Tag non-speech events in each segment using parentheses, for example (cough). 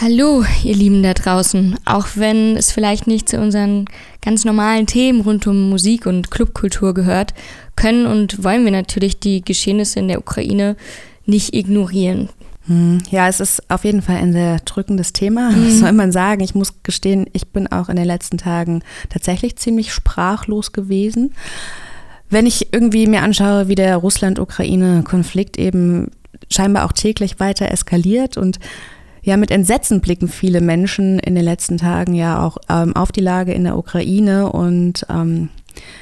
Hallo, ihr Lieben da draußen. Auch wenn es vielleicht nicht zu unseren ganz normalen Themen rund um Musik und Clubkultur gehört, können und wollen wir natürlich die Geschehnisse in der Ukraine nicht ignorieren. Hm, ja, es ist auf jeden Fall ein sehr drückendes Thema. (laughs) Mhm. Was soll man sagen? Ich muss gestehen, ich bin auch in den letzten Tagen tatsächlich ziemlich sprachlos gewesen. Wenn ich irgendwie mir anschaue, wie der Russland-Ukraine-Konflikt eben scheinbar auch täglich weiter eskaliert und ja, mit Entsetzen blicken viele Menschen in den letzten Tagen ja auch ähm, auf die Lage in der Ukraine und ähm,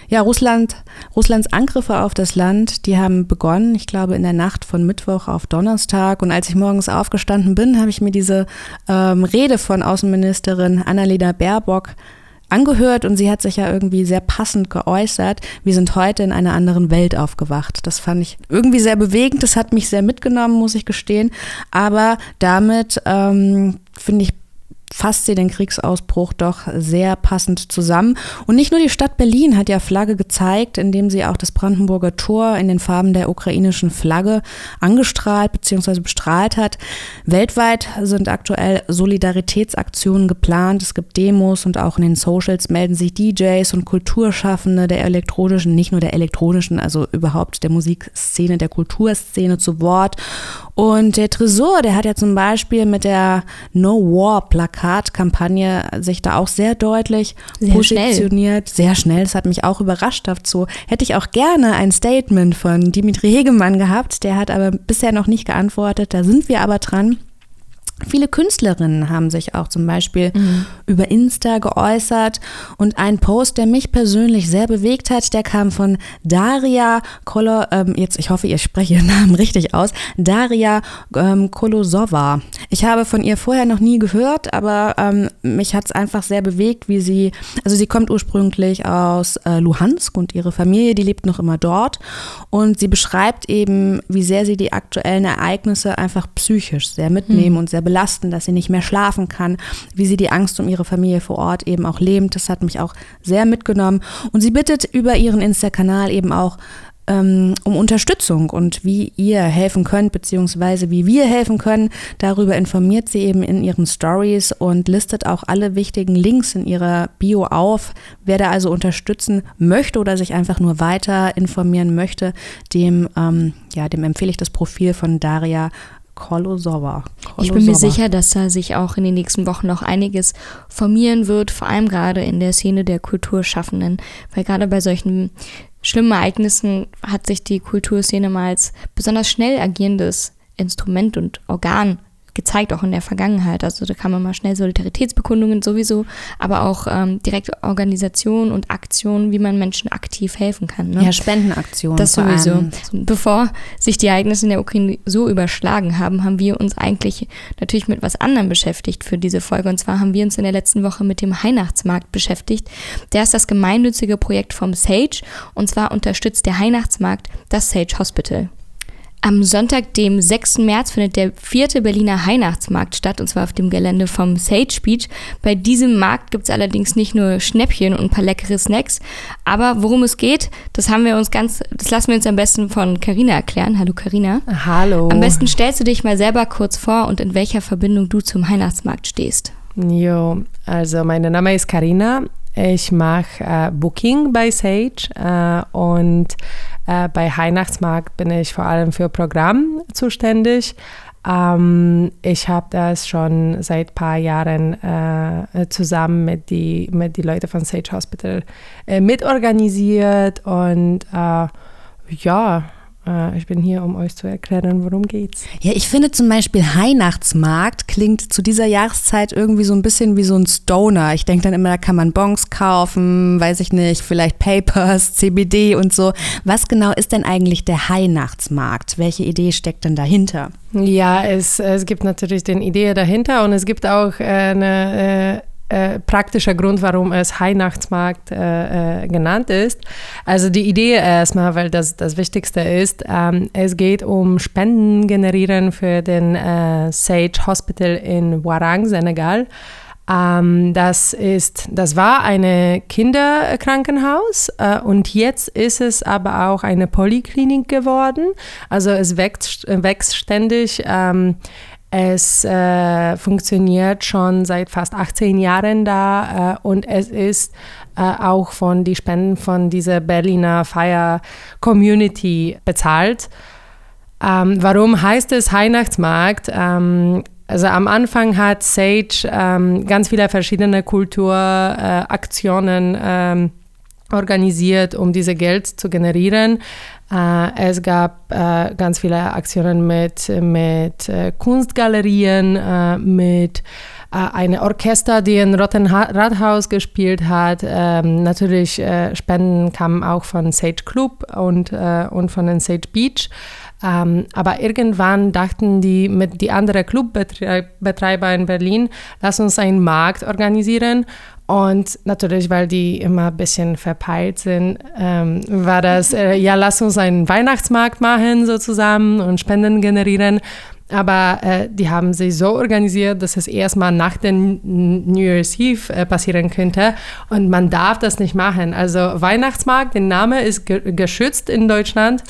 ja, Russland, Russlands Angriffe auf das Land, die haben begonnen, ich glaube, in der Nacht von Mittwoch auf Donnerstag. Und als ich morgens aufgestanden bin, habe ich mir diese ähm, Rede von Außenministerin Annalena Baerbock angehört und sie hat sich ja irgendwie sehr passend geäußert. Wir sind heute in einer anderen Welt aufgewacht. Das fand ich irgendwie sehr bewegend. Das hat mich sehr mitgenommen, muss ich gestehen. Aber damit ähm, finde ich fasst sie den Kriegsausbruch doch sehr passend zusammen. Und nicht nur die Stadt Berlin hat ja Flagge gezeigt, indem sie auch das Brandenburger Tor in den Farben der ukrainischen Flagge angestrahlt bzw. bestrahlt hat. Weltweit sind aktuell Solidaritätsaktionen geplant. Es gibt Demos und auch in den Socials melden sich DJs und Kulturschaffende der elektronischen, nicht nur der elektronischen, also überhaupt der Musikszene, der Kulturszene zu Wort. Und der Tresor, der hat ja zum Beispiel mit der No War Plakatkampagne sich da auch sehr deutlich sehr positioniert. Schnell. Sehr schnell. Das hat mich auch überrascht. Dazu hätte ich auch gerne ein Statement von Dimitri Hegemann gehabt. Der hat aber bisher noch nicht geantwortet. Da sind wir aber dran. Viele Künstlerinnen haben sich auch zum Beispiel mhm. über Insta geäußert und ein Post, der mich persönlich sehr bewegt hat, der kam von Daria Kolo, ähm, jetzt ich hoffe, ihr sprecht ihren (laughs) Namen richtig aus, Daria ähm, Kolosova. Ich habe von ihr vorher noch nie gehört, aber ähm, mich hat es einfach sehr bewegt, wie sie, also sie kommt ursprünglich aus äh, Luhansk und ihre Familie, die lebt noch immer dort und sie beschreibt eben, wie sehr sie die aktuellen Ereignisse einfach psychisch sehr mitnehmen mhm. und sehr belasten, dass sie nicht mehr schlafen kann, wie sie die Angst um ihre Familie vor Ort eben auch lebt. Das hat mich auch sehr mitgenommen. Und sie bittet über ihren Insta-Kanal eben auch ähm, um Unterstützung und wie ihr helfen könnt, beziehungsweise wie wir helfen können. Darüber informiert sie eben in ihren Stories und listet auch alle wichtigen Links in ihrer Bio auf. Wer da also unterstützen möchte oder sich einfach nur weiter informieren möchte, dem, ähm, ja, dem empfehle ich das Profil von Daria Kolosova. Ich bin mir sicher, dass da sich auch in den nächsten Wochen noch einiges formieren wird, vor allem gerade in der Szene der Kulturschaffenden, weil gerade bei solchen schlimmen Ereignissen hat sich die Kulturszene mal als besonders schnell agierendes Instrument und Organ gezeigt, auch in der Vergangenheit. Also da kann man mal schnell Solidaritätsbekundungen sowieso, aber auch ähm, direkte Organisation und Aktionen, wie man Menschen aktiv helfen kann. Ne? Ja, Spendenaktionen. Das sowieso. Allem. Bevor sich die Ereignisse in der Ukraine so überschlagen haben, haben wir uns eigentlich natürlich mit was anderem beschäftigt für diese Folge. Und zwar haben wir uns in der letzten Woche mit dem Weihnachtsmarkt beschäftigt. Der ist das gemeinnützige Projekt vom Sage und zwar unterstützt der Weihnachtsmarkt das Sage Hospital. Am Sonntag, dem 6. März, findet der vierte Berliner Weihnachtsmarkt statt, und zwar auf dem Gelände vom Sage Beach. Bei diesem Markt gibt es allerdings nicht nur Schnäppchen und ein paar leckere Snacks, aber worum es geht, das haben wir uns ganz, das lassen wir uns am besten von Carina erklären. Hallo Carina. Hallo. Am besten stellst du dich mal selber kurz vor und in welcher Verbindung du zum Weihnachtsmarkt stehst. Jo, also mein Name ist Carina. Ich mache äh, Booking bei Sage äh, und äh, bei Weihnachtsmarkt bin ich vor allem für Programm zuständig. Ähm, ich habe das schon seit ein paar Jahren äh, zusammen mit den mit die Leuten von Sage Hospital äh, mitorganisiert und äh, ja, ich bin hier, um euch zu erklären, worum geht's. Ja, ich finde zum Beispiel Weihnachtsmarkt klingt zu dieser Jahreszeit irgendwie so ein bisschen wie so ein Stoner. Ich denke dann immer, da kann man Bonks kaufen, weiß ich nicht, vielleicht Papers, CBD und so. Was genau ist denn eigentlich der Weihnachtsmarkt? Welche Idee steckt denn dahinter? Ja, es, es gibt natürlich den Idee dahinter und es gibt auch äh, eine äh, äh, praktischer Grund, warum es Weihnachtsmarkt äh, äh, genannt ist. Also die Idee erstmal, weil das das Wichtigste ist, ähm, es geht um Spenden generieren für den äh, Sage Hospital in Warang, Senegal. Ähm, das, ist, das war ein Kinderkrankenhaus äh, und jetzt ist es aber auch eine Polyklinik geworden. Also es wächst, wächst ständig. Ähm, es äh, funktioniert schon seit fast 18 Jahren da äh, und es ist äh, auch von den Spenden von dieser Berliner Fire Community bezahlt. Ähm, warum heißt es Weihnachtsmarkt? Ähm, also am Anfang hat Sage ähm, ganz viele verschiedene Kulturaktionen äh, organisiert, um diese Geld zu generieren. Äh, es gab äh, ganz viele Aktionen mit, mit äh, Kunstgalerien, mit einem Orchester, die in Rotten Rathaus gespielt hat. Ähm, natürlich Spenden kamen auch von Sage Club und, und von den Sage Beach. Ähm, aber irgendwann dachten die mit die anderen Clubbetreiber in Berlin, lass uns einen Markt organisieren. Und natürlich, weil die immer ein bisschen verpeilt sind, ähm, war das, äh, ja, lass uns einen Weihnachtsmarkt machen so zusammen und Spenden generieren. Aber äh, die haben sich so organisiert, dass es erstmal nach dem New Year's Eve äh, passieren könnte. Und man darf das nicht machen. Also Weihnachtsmarkt, der Name ist ge geschützt in Deutschland.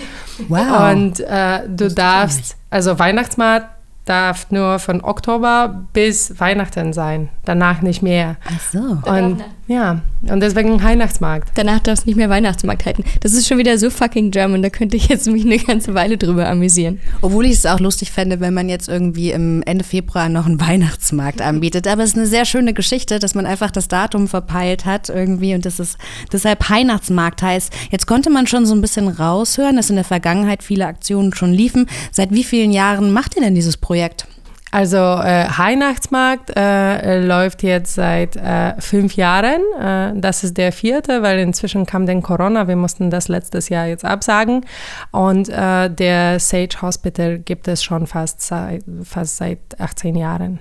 Wow. Und äh, du darfst, also Weihnachtsmarkt darf nur von Oktober bis Weihnachten sein, danach nicht mehr. Ach so. Und, ja, und deswegen Weihnachtsmarkt. Danach darfst du nicht mehr Weihnachtsmarkt halten. Das ist schon wieder so fucking German, da könnte ich jetzt mich eine ganze Weile drüber amüsieren. Obwohl ich es auch lustig fände, wenn man jetzt irgendwie im Ende Februar noch einen Weihnachtsmarkt anbietet. Aber es ist eine sehr schöne Geschichte, dass man einfach das Datum verpeilt hat irgendwie und dass es deshalb Weihnachtsmarkt heißt. Jetzt konnte man schon so ein bisschen raushören, dass in der Vergangenheit viele Aktionen schon liefen. Seit wie vielen Jahren macht ihr denn dieses Projekt? Projekt? Also äh, Weihnachtsmarkt äh, läuft jetzt seit äh, fünf Jahren. Äh, das ist der vierte, weil inzwischen kam dann Corona. Wir mussten das letztes Jahr jetzt absagen. Und äh, der Sage Hospital gibt es schon fast fast seit 18 Jahren.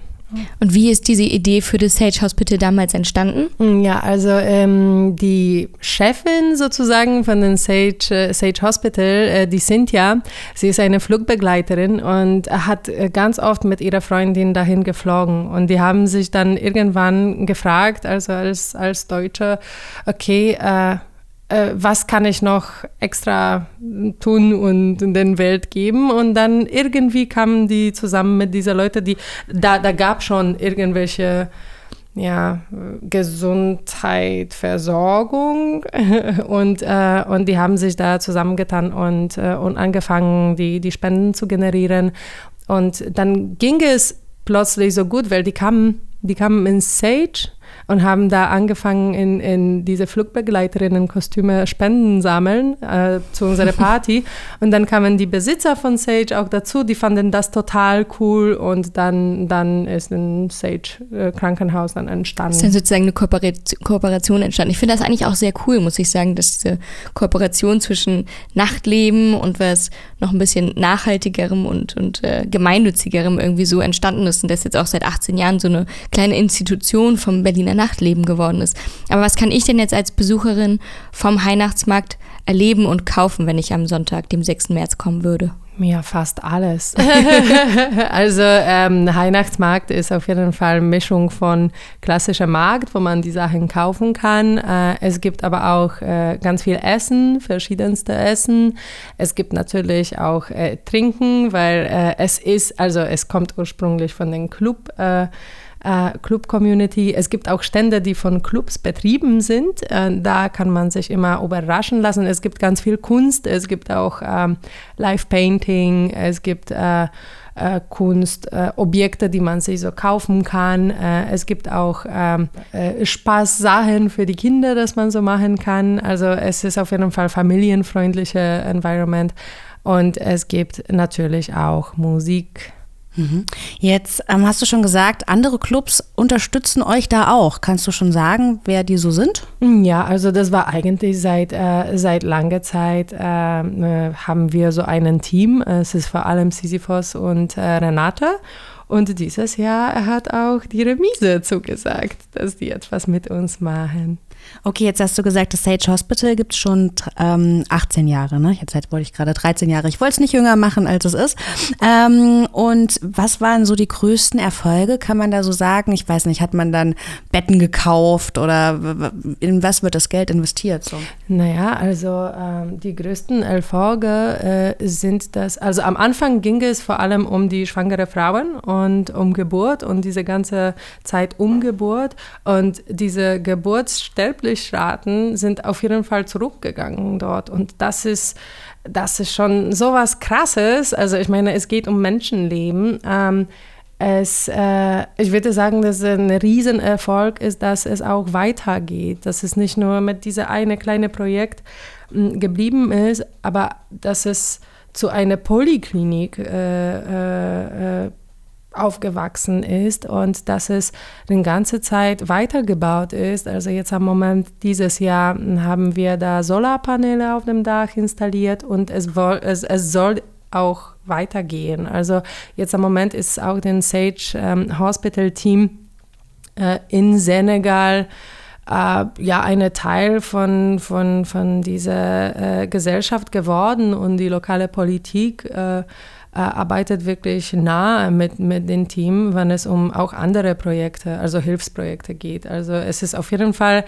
Und wie ist diese Idee für das Sage Hospital damals entstanden? Mm, ja, also ähm, die Chefin sozusagen von dem Sage, äh, Sage Hospital, äh, die Cynthia, sie ist eine Flugbegleiterin und hat äh, ganz oft mit ihrer Freundin dahin geflogen. Und die haben sich dann irgendwann gefragt, also als, als Deutsche, okay, äh, äh, was kann ich noch extra tun und in den Welt geben. Und dann irgendwie kamen die zusammen mit dieser Leute, die da, da gab schon irgendwelche ja, Gesundheit, Versorgung (laughs) und, äh, und die haben sich da zusammengetan und, äh, und angefangen, die, die Spenden zu generieren. Und dann ging es plötzlich so gut, weil die kamen, die kamen in Sage und haben da angefangen, in, in diese Flugbegleiterinnen-Kostüme Spenden sammeln äh, zu unserer (laughs) Party. und dann kamen die Besitzer von Sage auch dazu, die fanden das total cool und dann, dann ist ein Sage-Krankenhaus dann entstanden. Es ist dann sozusagen eine Kooperation, Kooperation entstanden. Ich finde das eigentlich auch sehr cool, muss ich sagen, dass diese Kooperation zwischen Nachtleben und was noch ein bisschen nachhaltigerem und, und äh, gemeinnützigerem irgendwie so entstanden ist und das jetzt auch seit 18 Jahren so eine kleine Institution vom Berliner Nachtleben geworden ist. Aber was kann ich denn jetzt als Besucherin vom Weihnachtsmarkt erleben und kaufen, wenn ich am Sonntag, dem 6. März kommen würde? Ja, fast alles. (laughs) (laughs) also ähm, Weihnachtsmarkt ist auf jeden Fall eine Mischung von klassischer Markt, wo man die Sachen kaufen kann. Äh, es gibt aber auch äh, ganz viel Essen, verschiedenste Essen. Es gibt natürlich auch äh, Trinken, weil äh, es ist, also es kommt ursprünglich von den Club äh, äh, Club-Community. Es gibt auch Stände, die von Clubs betrieben sind. Äh, da kann man sich immer überraschen lassen. Es gibt ganz viel Kunst, es gibt auch ähm, Live-Painting, es gibt äh, Kunstobjekte, die man sich so kaufen kann. Es gibt auch ähm, äh, Spaßsachen für die Kinder, dass man so machen kann. Also es ist auf jeden Fall familienfreundliche Environment. Und es gibt natürlich auch Musik. Jetzt ähm, hast du schon gesagt, andere Clubs unterstützen euch da auch. Kannst du schon sagen, wer die so sind? Ja, also das war eigentlich seit, äh, seit langer Zeit äh, äh haben wir so ein Team. Es ist vor allem Sisyphos und äh, Renata. Und dieses Jahr hat auch die Remise zugesagt, dass die etwas mit uns machen. Okay, jetzt hast du gesagt, das Sage Hospital gibt es schon ähm, 18 Jahre, ne? Jetzt wollte ich gerade 13 Jahre. Ich wollte es nicht jünger machen, als es ist. Ähm, und was waren so die größten Erfolge? Kann man da so sagen? Ich weiß nicht, hat man dann Betten gekauft oder in was wird das Geld investiert? So? Naja, also ähm, die größten Erfolge äh, sind das, also am Anfang ging es vor allem um die schwangere Frauen und um Geburt und diese ganze Zeit um Geburt und diese Geburtssterblichraten sind auf jeden Fall zurückgegangen dort und das ist das ist schon so was Krasses. Also ich meine, es geht um Menschenleben. Ähm, es, äh, ich würde sagen, dass ein Riesenerfolg ist, dass es auch weitergeht, dass es nicht nur mit diesem eine kleine Projekt äh, geblieben ist, aber dass es zu einer Polyklinik äh, äh, äh, aufgewachsen ist und dass es die ganze Zeit weitergebaut ist. Also jetzt am Moment dieses Jahr haben wir da Solarpaneele auf dem Dach installiert und es, es, es soll auch weitergehen. Also jetzt am Moment ist auch den Sage ähm, Hospital Team äh, in Senegal äh, ja eine Teil von, von, von dieser äh, Gesellschaft geworden und die lokale Politik äh, arbeitet wirklich nah mit, mit dem Team, wenn es um auch andere Projekte, also Hilfsprojekte geht. Also es ist auf jeden Fall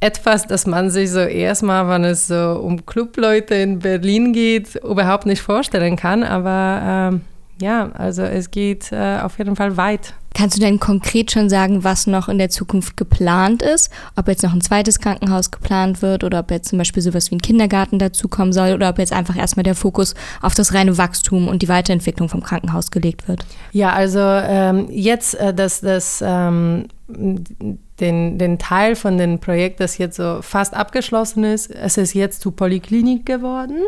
etwas, das man sich so erstmal, wenn es so um Clubleute in Berlin geht, überhaupt nicht vorstellen kann. Aber ähm, ja, also es geht äh, auf jeden Fall weit. Kannst du denn konkret schon sagen, was noch in der Zukunft geplant ist? Ob jetzt noch ein zweites Krankenhaus geplant wird oder ob jetzt zum Beispiel sowas wie ein Kindergarten dazukommen soll oder ob jetzt einfach erstmal der Fokus auf das reine Wachstum und die Weiterentwicklung vom Krankenhaus gelegt wird? Ja, also ähm, jetzt, äh, dass das ähm, den, den Teil von dem Projekt, das jetzt so fast abgeschlossen ist, es ist jetzt zu Polyklinik geworden.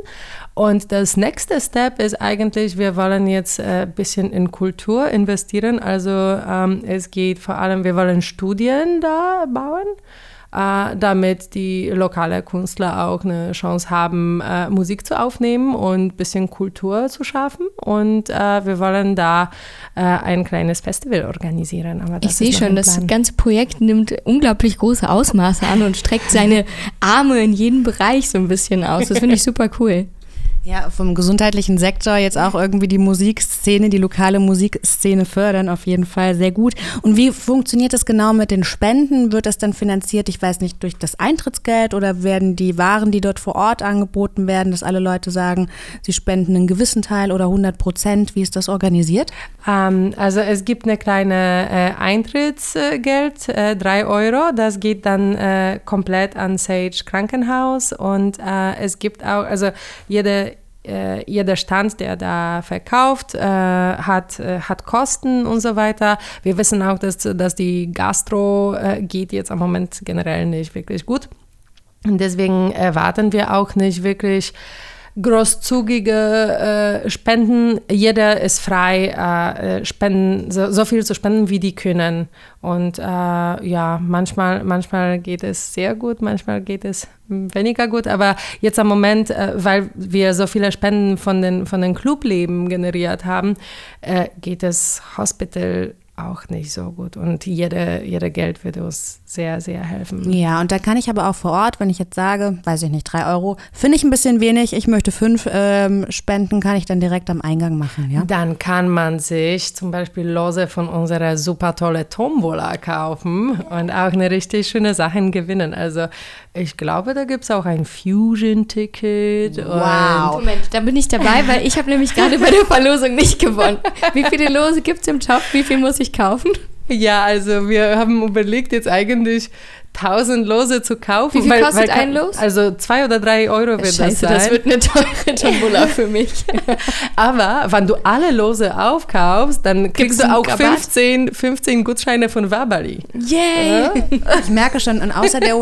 Und das nächste Step ist eigentlich, wir wollen jetzt ein äh, bisschen in Kultur investieren. Also ähm, es geht vor allem, wir wollen Studien da bauen damit die lokalen Künstler auch eine Chance haben, äh, Musik zu aufnehmen und ein bisschen Kultur zu schaffen. Und äh, wir wollen da äh, ein kleines Festival organisieren. ich sehe schon, das ganze Projekt nimmt unglaublich große Ausmaße an und streckt seine Arme in jeden Bereich so ein bisschen aus. Das finde ich super cool. Ja, vom gesundheitlichen Sektor jetzt auch irgendwie die Musikszene, die lokale Musikszene fördern, auf jeden Fall sehr gut. Und wie funktioniert das genau mit den Spenden? Wird das dann finanziert, ich weiß nicht, durch das Eintrittsgeld oder werden die Waren, die dort vor Ort angeboten werden, dass alle Leute sagen, sie spenden einen gewissen Teil oder 100 Prozent? Wie ist das organisiert? Ähm, also es gibt eine kleine äh, Eintrittsgeld, äh, 3 Euro. Das geht dann äh, komplett an Sage Krankenhaus und äh, es gibt auch, also jede jeder Stand, der da verkauft, äh, hat, äh, hat Kosten und so weiter. Wir wissen auch, dass, dass die Gastro äh, geht jetzt am Moment generell nicht wirklich gut. Und deswegen erwarten wir auch nicht wirklich großzügige äh, Spenden. Jeder ist frei, äh, spenden, so, so, viel zu spenden, wie die können. Und äh, ja, manchmal, manchmal geht es sehr gut, manchmal geht es weniger gut. Aber jetzt am Moment, äh, weil wir so viele Spenden von den, von den Clubleben generiert haben, äh, geht es Hospital auch nicht so gut. Und jede, jede Geld wird uns sehr, sehr helfen. Ja, und da kann ich aber auch vor Ort, wenn ich jetzt sage, weiß ich nicht, drei Euro, finde ich ein bisschen wenig, ich möchte fünf ähm, spenden, kann ich dann direkt am Eingang machen, ja? Dann kann man sich zum Beispiel Lose von unserer super tolle Tombola kaufen und auch eine richtig schöne Sache gewinnen. Also ich glaube, da gibt es auch ein Fusion-Ticket. Wow. Moment, da bin ich dabei, weil ich habe nämlich gerade bei der Verlosung nicht gewonnen. Wie viele Lose gibt es im Shop? Wie viel muss ich kaufen? Ja, also wir haben überlegt jetzt eigentlich 1000 Lose zu kaufen. Wie viel weil, kostet weil, ein Los? Also zwei oder drei Euro wird Scheiße, das sein. das wird eine teure Tombola für mich. (laughs) Aber wenn du alle Lose aufkaufst, dann kriegst du auch 15, 15 Gutscheine von Wabali. Yay! Ja? (laughs) Ich merke schon, und außer der,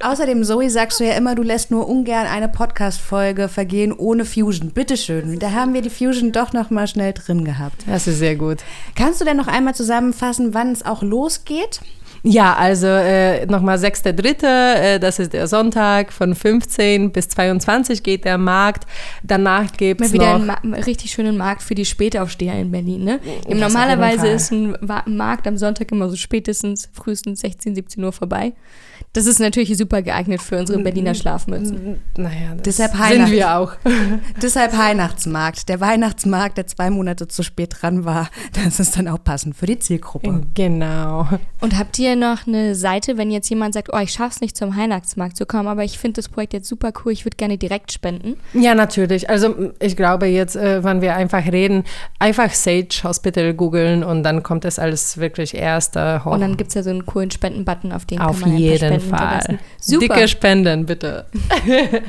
außerdem, Zoe, sagst du ja immer, du lässt nur ungern eine Podcast-Folge vergehen ohne Fusion. Bitteschön. Da haben wir die Fusion doch noch mal schnell drin gehabt. Das ist sehr gut. Kannst du denn noch einmal zusammenfassen, wann es auch losgeht? Ja, also äh, nochmal 6.3., äh, das ist der Sonntag, von 15 bis 22 geht der Markt. Danach gibt es wieder noch... einen richtig schönen Markt für die Spätaufsteher in Berlin, ne? Oh, Normalerweise ist ein Markt am Sonntag immer so spätestens, frühestens 16, 17 Uhr vorbei. Das ist natürlich super geeignet für unsere Berliner Schlafmützen. Naja, das Deshalb sind wir auch. (laughs) Deshalb Weihnachtsmarkt. Der Weihnachtsmarkt, der zwei Monate zu spät dran war, (laughs) das ist dann auch passend für die Zielgruppe. Genau. Und habt ihr noch eine Seite, wenn jetzt jemand sagt, oh, ich schaff's nicht zum Weihnachtsmarkt zu kommen, aber ich finde das Projekt jetzt super cool, ich würde gerne direkt spenden? Ja, natürlich. Also ich glaube jetzt, äh, wenn wir einfach reden, einfach Sage Hospital googeln und dann kommt es alles wirklich erst äh, hoch. Und dann gibt's ja so einen coolen Spendenbutton, auf den Auf kann man paar jeden Fall. Super. Dicke Spenden, bitte. (laughs)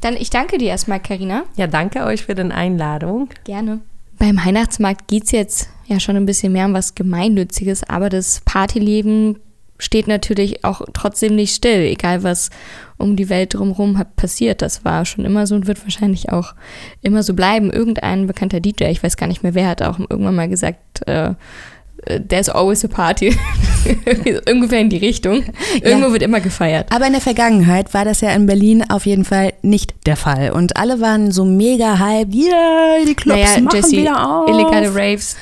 Dann ich danke dir erstmal, Karina. Ja, danke euch für die Einladung. Gerne. Beim Weihnachtsmarkt geht es jetzt ja schon ein bisschen mehr um was Gemeinnütziges, aber das Partyleben steht natürlich auch trotzdem nicht still, egal was um die Welt drumherum passiert. Das war schon immer so und wird wahrscheinlich auch immer so bleiben. Irgendein bekannter DJ, ich weiß gar nicht mehr wer, hat auch irgendwann mal gesagt, äh, there's always a party. (laughs) Ungefähr in die Richtung. Irgendwo Ja. wird immer gefeiert. Aber in der Vergangenheit war das ja in Berlin auf jeden Fall nicht der Fall. Und alle waren so mega hyped. Yeah, die Clubs naja, machen Jesse, wieder auf. illegale Raves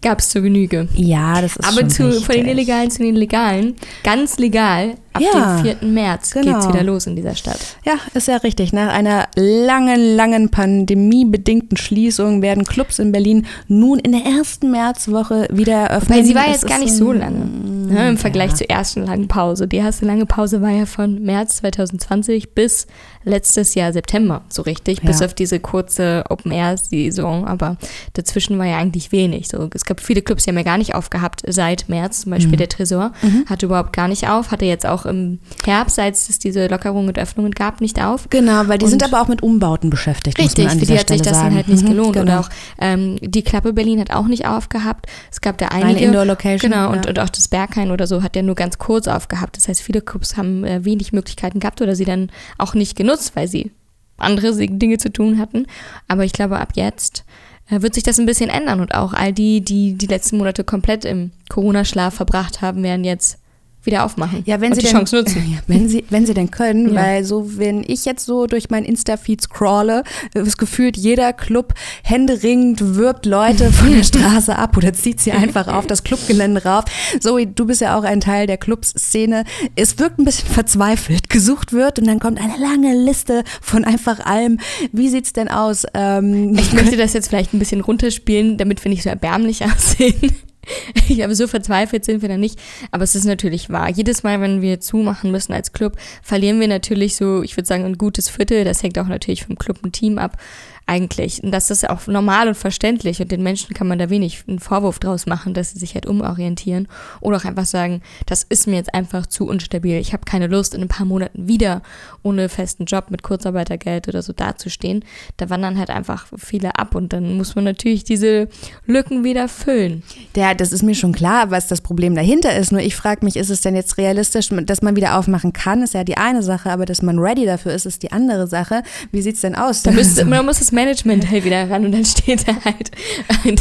gab es zur Genüge. Ja, das ist Aber schon zu, von den. Illegalen zu den Legalen, ganz legal, ab Ja, dem 4. März genau. geht's wieder los in dieser Stadt. Ja, ist ja richtig. Nach einer langen, langen pandemiebedingten Schließung werden Clubs in Berlin nun in der ersten Märzwoche wieder eröffnet. Weil sie war jetzt gar nicht so lange ne, im Vergleich ja. zur ersten langen Pause. Die erste lange Pause war ja von März 2020 bis letztes Jahr September, so richtig, bis Ja. auf diese kurze Open-Air-Saison. Aber dazwischen war ja eigentlich wenig. So, es gab viele Clubs, die haben ja gar nicht aufgehabt seit März. Zum Mhm. Beispiel der Tresor hatte überhaupt gar nicht auf, hatte jetzt auch im Herbst, als es diese Lockerungen und Öffnungen gab, nicht auf. Genau, weil die Und- sind aber auch mit Umbauten beschäftigt. Richtig, muss man an für die hat sich das sagen. dann halt nicht Mhm, gelohnt. genau. Oder auch ähm, die Klappe Berlin hat auch nicht aufgehabt. Es gab da Eine einige. Indoor-Location, Genau, und, ja. und auch das Berghain oder so hat ja nur ganz kurz aufgehabt. Das heißt, viele Clubs haben äh, wenig Möglichkeiten gehabt oder sie dann auch nicht genutzt, weil sie andere Dinge zu tun hatten. Aber ich glaube, ab jetzt äh, wird sich das ein bisschen ändern und auch all die, die die letzten Monate komplett im Corona-Schlaf verbracht haben, werden jetzt wieder aufmachen Ja, wenn sie die denn, Chance nutzen. (laughs) Ja, wenn sie, wenn sie denn können, Ja. weil so, wenn ich jetzt so durch mein Insta-Feed scrolle, ist gefühlt jeder Club händeringend wirbt Leute von der (laughs) Straße ab oder zieht sie einfach (laughs) auf das Clubgelände rauf. Zoe, du bist ja auch ein Teil der Clubszene. Es wirkt ein bisschen verzweifelt. Gesucht wird und dann kommt eine lange Liste von einfach allem. Wie sieht's denn aus? Ähm, Ich möchte das jetzt vielleicht ein bisschen runterspielen, damit wir nicht so erbärmlich aussehen. (laughs) Ich glaube, so verzweifelt sind wir da nicht. Aber es ist natürlich wahr. Jedes Mal, wenn wir zumachen müssen als Club, verlieren wir natürlich so, ich würde sagen, ein gutes Viertel. Das hängt auch natürlich vom Club und Team ab. Eigentlich. Und das ist auch normal und verständlich. Und den Menschen kann man da wenig einen Vorwurf draus machen, dass sie sich halt umorientieren. Oder auch einfach sagen, das ist mir jetzt einfach zu unstabil. Ich habe keine Lust, in ein paar Monaten wieder ohne festen Job mit Kurzarbeitergeld oder so dazustehen. Da wandern halt einfach viele ab. Und dann muss man natürlich diese Lücken wieder füllen. Ja, das ist mir schon klar, was das Problem dahinter ist. Nur ich frage mich, ist es denn jetzt realistisch, dass man wieder aufmachen kann, ist ja die eine Sache, aber dass man ready dafür ist, ist die andere Sache. Wie sieht's denn aus? Da, müsste, da muss das Management halt wieder ran und dann steht da halt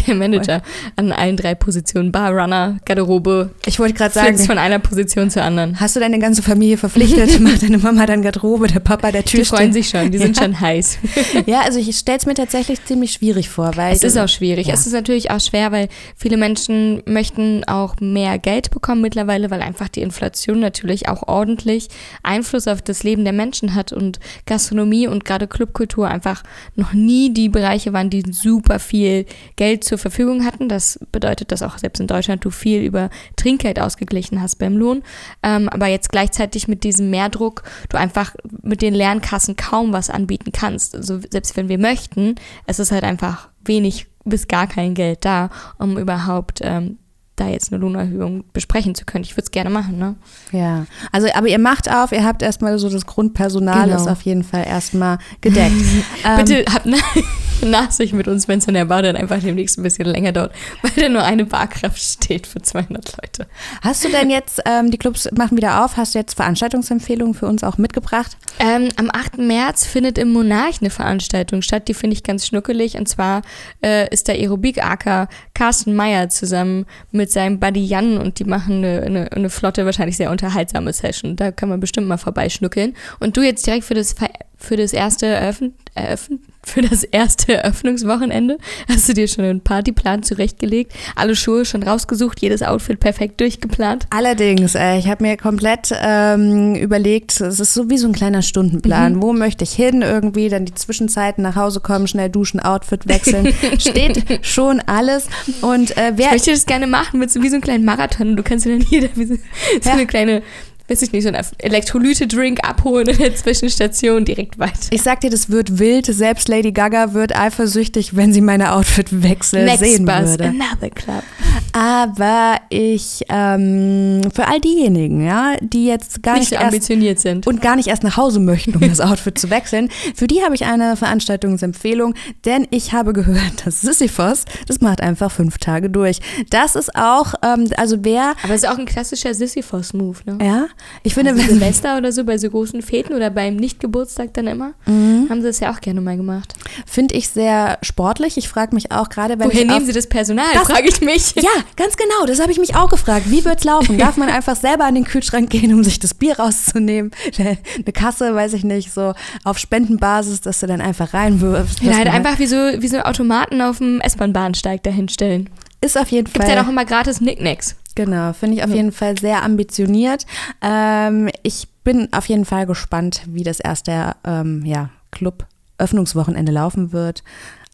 der Manager an allen drei Positionen. Barrunner, Garderobe, ich wollte gerade sagen, von einer Position zur anderen. hast du deine ganze Familie verpflichtet? (laughs) Macht deine Mama dann Garderobe, der Papa der Die Tür freuen sich schon, die sind Ja. schon heiß. (laughs) Ja, also ich stelle es mir tatsächlich ziemlich schwierig vor, weil Es ist auch schwierig. Ja. Es ist natürlich auch schwer, weil viele Menschen möchten auch mehr Geld bekommen mittlerweile, weil einfach die Inflation natürlich auch ordentlich Einfluss auf das Leben der Menschen hat und Gastronomie und gerade Clubkultur einfach noch nie die Bereiche waren, die super viel Geld zur Verfügung hatten. Das bedeutet, dass auch selbst in Deutschland du viel über Trinkgeld ausgeglichen hast beim Lohn. Ähm, aber jetzt gleichzeitig mit diesem Mehrdruck du einfach mit den Lernkassen kaum was anbieten kannst. Also selbst wenn wir möchten, es ist halt einfach wenig bis gar kein Geld da, um überhaupt ähm, da jetzt eine Lohnerhöhung besprechen zu können. Ich würde es gerne machen, ne? Ja, also aber ihr macht auf, ihr habt erstmal so das Grundpersonal Genau. ist auf jeden Fall erstmal gedeckt. (laughs) Ähm, Bitte habt Na (laughs) (laughs) Nachsicht mit uns, wenn es in der Bar dann einfach demnächst ein bisschen länger dauert, (laughs) weil da nur eine Barkraft steht für 200 Leute. Hast du denn jetzt, ähm, die Clubs machen wieder auf, hast du jetzt Veranstaltungsempfehlungen für uns auch mitgebracht? Ähm, am 8. März findet im Monarch eine Veranstaltung statt, die finde ich ganz schnuckelig. Und zwar äh, ist der Aerobik-Aker Carsten Meyer zusammen mit seinem Buddy Jan und die machen eine, eine, eine flotte, wahrscheinlich sehr unterhaltsame Session. Da kann man bestimmt mal vorbeischnuckeln. Und du jetzt direkt für das, für das erste Eröffn Eröffn für das erste Eröffnungswochenende? Hast du dir schon einen Partyplan zurechtgelegt? Alle Schuhe schon rausgesucht, jedes Outfit perfekt durchgeplant? Allerdings, äh, ich habe mir komplett ähm, überlegt, es ist so wie so ein kleiner Stundenplan. Mhm. Wo möchte ich hin irgendwie? Dann die Zwischenzeiten nach Hause kommen, schnell duschen, Outfit wechseln. (laughs) Steht schon alles. Und äh, wer. Ich möchte das gerne machen mit so wie so einem kleinen Marathon. Du kannst dir dann (laughs) hier wie so, so ja. eine kleine weiß ich nicht, so einen Elektrolyte-Drink abholen in der Zwischenstation direkt weiter. Ich sag dir, das wird wild. Selbst Lady Gaga wird eifersüchtig, wenn sie meine Outfitwechsel Next sehen bus, würde. Another club. Aber ich, ähm, für all diejenigen, ja, die jetzt gar nicht, nicht ambitioniert sind und gar nicht erst nach Hause möchten, um das (laughs) Outfit zu wechseln, für die habe ich eine Veranstaltungsempfehlung, denn ich habe gehört, dass Sisyphos, das macht einfach fünf Tage durch. Das ist auch, ähm, also wer. Aber es ist auch ein klassischer Sisyphos-Move, ne? Ja, ich finde, also Silvester oder so bei so großen Feten oder beim Nicht-Geburtstag dann immer, mhm. haben sie das ja auch gerne mal gemacht. Finde ich sehr sportlich. Ich frage mich auch gerade, wenn Woher nehmen sie das Personal? Frage ich mich. (laughs) Ja, ganz genau. Das habe ich mich auch gefragt. Wie wird es laufen? Darf man einfach selber an den Kühlschrank gehen, um sich das Bier rauszunehmen? (laughs) Eine Kasse, weiß ich nicht, so auf Spendenbasis, dass du dann einfach reinwirfst. Ja, halt einfach wie so, wie so Automaten auf dem S-Bahn-Bahnsteig dahinstellen. Ist auf jeden Fall. Gibt ja auch immer gratis Nicknacks. Genau, finde ich auf jeden Fall sehr ambitioniert. Ähm, ich bin auf jeden Fall gespannt, wie das erste ähm, ja, Club-Öffnungswochenende laufen wird.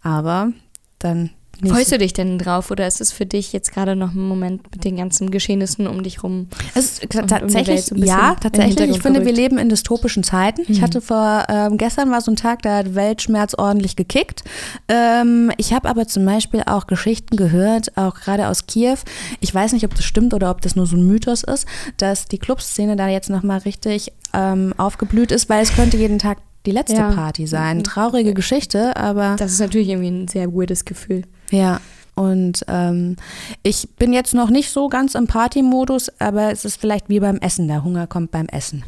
Aber dann nicht. Freust du dich denn drauf oder ist es für dich jetzt gerade noch ein Moment mit den ganzen Geschehnissen um dich rum? Es tatsächlich, so ja, tatsächlich. Ich finde, gerückt. wir leben in dystopischen Zeiten. Mhm. Ich hatte vor, ähm, gestern war so ein Tag, da hat Weltschmerz ordentlich gekickt. Ähm, ich habe aber zum Beispiel auch Geschichten gehört, auch gerade aus Kiew. Ich weiß nicht, ob das stimmt oder ob das nur so ein Mythos ist, dass die Clubszene da jetzt nochmal richtig ähm, aufgeblüht ist, weil es könnte jeden Tag die letzte ja. Party sein. Traurige Geschichte, aber. Das ist natürlich irgendwie ein sehr weirdes Gefühl. Ja. Und ähm, ich bin jetzt noch nicht so ganz im Party-Modus, aber es ist vielleicht wie beim Essen. Der Hunger kommt beim Essen.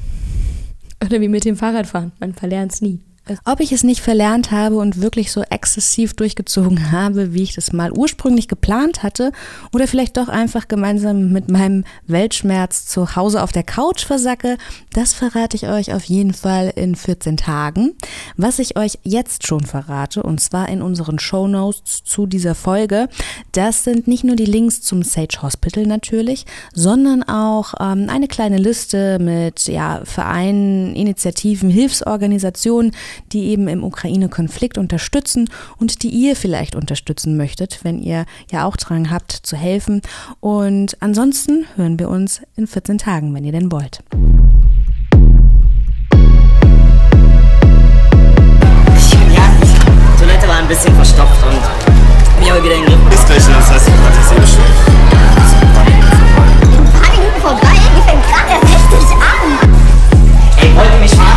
Oder wie mit dem Fahrradfahren. Man verlernt es nie. Ob ich es nicht verlernt habe und wirklich so exzessiv durchgezogen habe, wie ich das mal ursprünglich geplant hatte, oder vielleicht doch einfach gemeinsam mit meinem Weltschmerz zu Hause auf der Couch versacke, das verrate ich euch auf jeden Fall in 14 Tagen. Was ich euch jetzt schon verrate, und zwar in unseren Show Notes zu dieser Folge, das sind nicht nur die Links zum Sage Hospital natürlich, sondern auch ähm, eine kleine Liste mit ja, Vereinen, Initiativen, Hilfsorganisationen, die eben im Ukraine-Konflikt unterstützen und die ihr vielleicht unterstützen möchtet, wenn ihr ja auch Drang habt, zu helfen. Und ansonsten hören wir uns in 14 Tagen, wenn ihr denn wollt. Ja, die Toilette war ein bisschen verstopft und mir habe wieder in den Griff. Ist gleich schon, das heißt, ich hatte es eh. Ein paar Minuten vorbei, die fängt gerade erst richtig an. Ey, wollt ihr mich mal.